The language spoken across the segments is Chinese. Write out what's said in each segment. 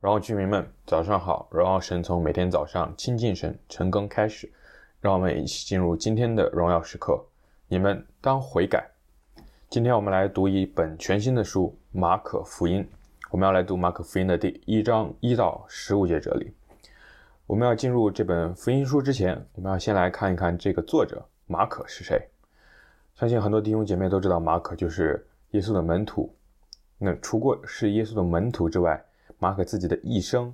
荣耀居民们，早上好！荣耀神从每天早上亲近神、晨更开始，让我们一起进入今天的荣耀时刻。你们当悔改。今天我们来读一本全新的书《马可福音》，我们要来读马可福音的第一章一到十五节这里。我们要进入这本福音书之前，我们要先来看一看这个作者马可是谁。相信很多弟兄姐妹都知道，马可就是耶稣的门徒。那除过是耶稣的门徒之外，马可自己的一生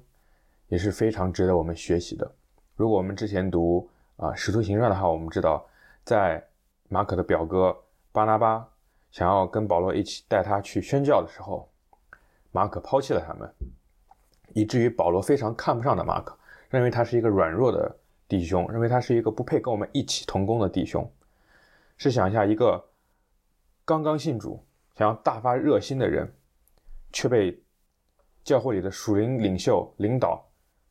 也是非常值得我们学习的。如果我们之前读啊《使徒行传》的话，我们知道，在马可的表哥巴拿巴想要跟保罗一起带他去宣教的时候，马可抛弃了他们，以至于保罗非常看不上的马可，认为他是一个软弱的弟兄，认为他是一个不配跟我们一起同工的弟兄。试想一下，一个刚刚信主、想要大发热心的人，却被教会里的属灵领袖领导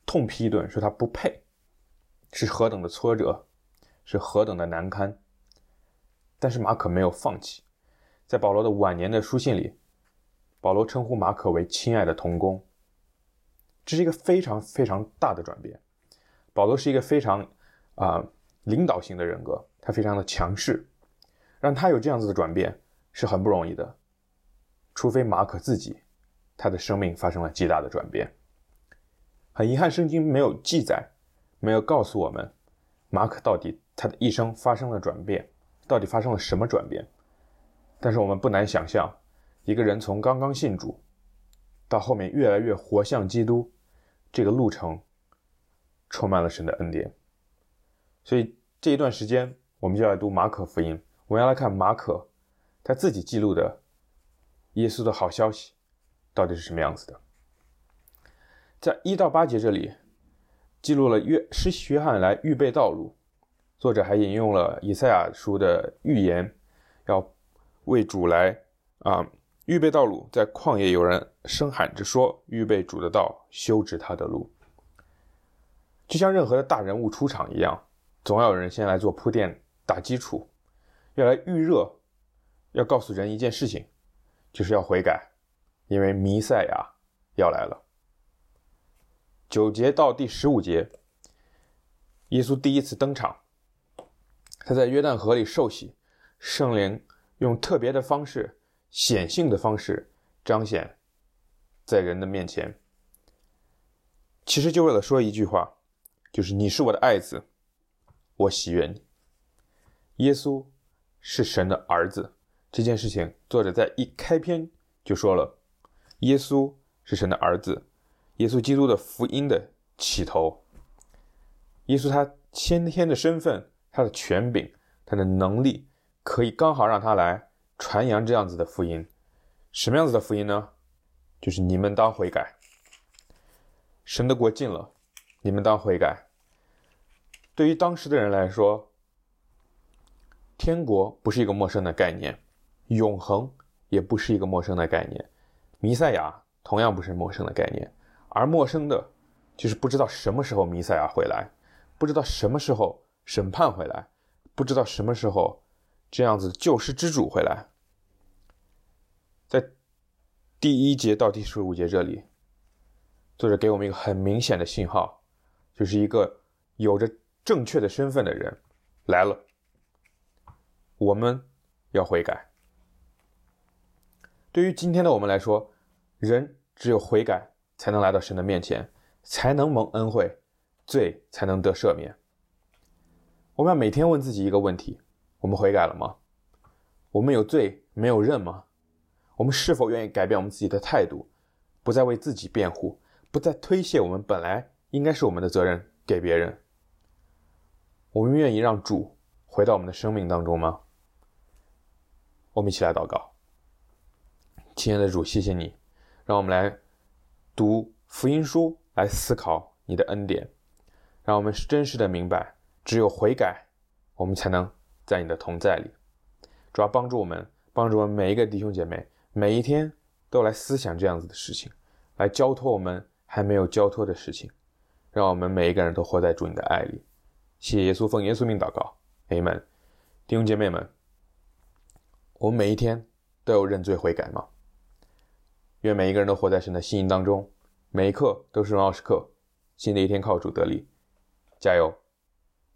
痛批一顿，说他不配，是何等的挫折，是何等的难堪。但是马可没有放弃，在保罗的晚年的书信里，保罗称呼马可为亲爱的童工。这是一个非常非常大的转变。保罗是一个非常啊、领导型的人格，他非常的强势，让他有这样子的转变是很不容易的，除非马可自己。他的生命发生了极大的转变。很遗憾，圣经没有记载，没有告诉我们马可到底他的一生发生了转变，到底发生了什么转变。但是我们不难想象，一个人从刚刚信主，到后面越来越活像基督，这个路程充满了神的恩典。所以这一段时间，我们就要来读马可福音，我们要来看马可他自己记录的耶稣的好消息。到底是什么样子的？在一到八节这里，记录了约施洗约翰来预备道路，作者还引用了以赛亚书的预言，要为主来啊、预备道路，在旷野有人声喊着说：“预备主的道，修直他的路。”就像任何的大人物出场一样，总要有人先来做铺垫、打基础，要来预热，要告诉人一件事情，就是要悔改。因为弥赛亚要来了。九节到第十五节，耶稣第一次登场，他在约旦河里受洗，圣灵用特别的方式、显性的方式彰显在人的面前。其实就为了说一句话，就是你是我的爱子，我喜悦你。耶稣是神的儿子，这件事情作者在一开篇就说了。耶稣是神的儿子，耶稣基督的福音的起头。耶稣他先天的身份，他的权柄，他的能力，可以刚好让他来传扬这样子的福音。什么样子的福音呢？就是你们当悔改，神的国近了，你们当悔改。对于当时的人来说，天国不是一个陌生的概念，永恒也不是一个陌生的概念。弥赛亚同样不是陌生的概念，而陌生的，就是不知道什么时候弥赛亚会来，不知道什么时候审判会来，不知道什么时候这样子救世之主会来。在第一节到第十五节这里，作者给我们一个很明显的信号，就是一个有着正确的身份的人来了，我们要悔改。对于今天的我们来说，人只有悔改，才能来到神的面前，才能蒙恩惠，罪才能得赦免。我们要每天问自己一个问题：我们悔改了吗？我们有罪没有认吗？我们是否愿意改变我们自己的态度，不再为自己辩护，不再推卸我们本来应该是我们的责任给别人？我们愿意让主回到我们的生命当中吗？我们一起来祷告。亲爱的主，谢谢你。让我们来读福音书，来思考你的恩典，让我们真实的明白，只有悔改，我们才能在你的同在里。主要帮助我们，帮助我们每一个弟兄姐妹，每一天都来思想这样子的事情，来交托我们还没有交托的事情，让我们每一个人都活在主你的爱里。谢谢耶稣，奉耶稣名祷告，阿门。弟兄姐妹们，我们每一天都有认罪悔改吗？愿每一个人都活在神的心意当中，每一刻都是荣耀时刻。新的一天靠主得力，加油！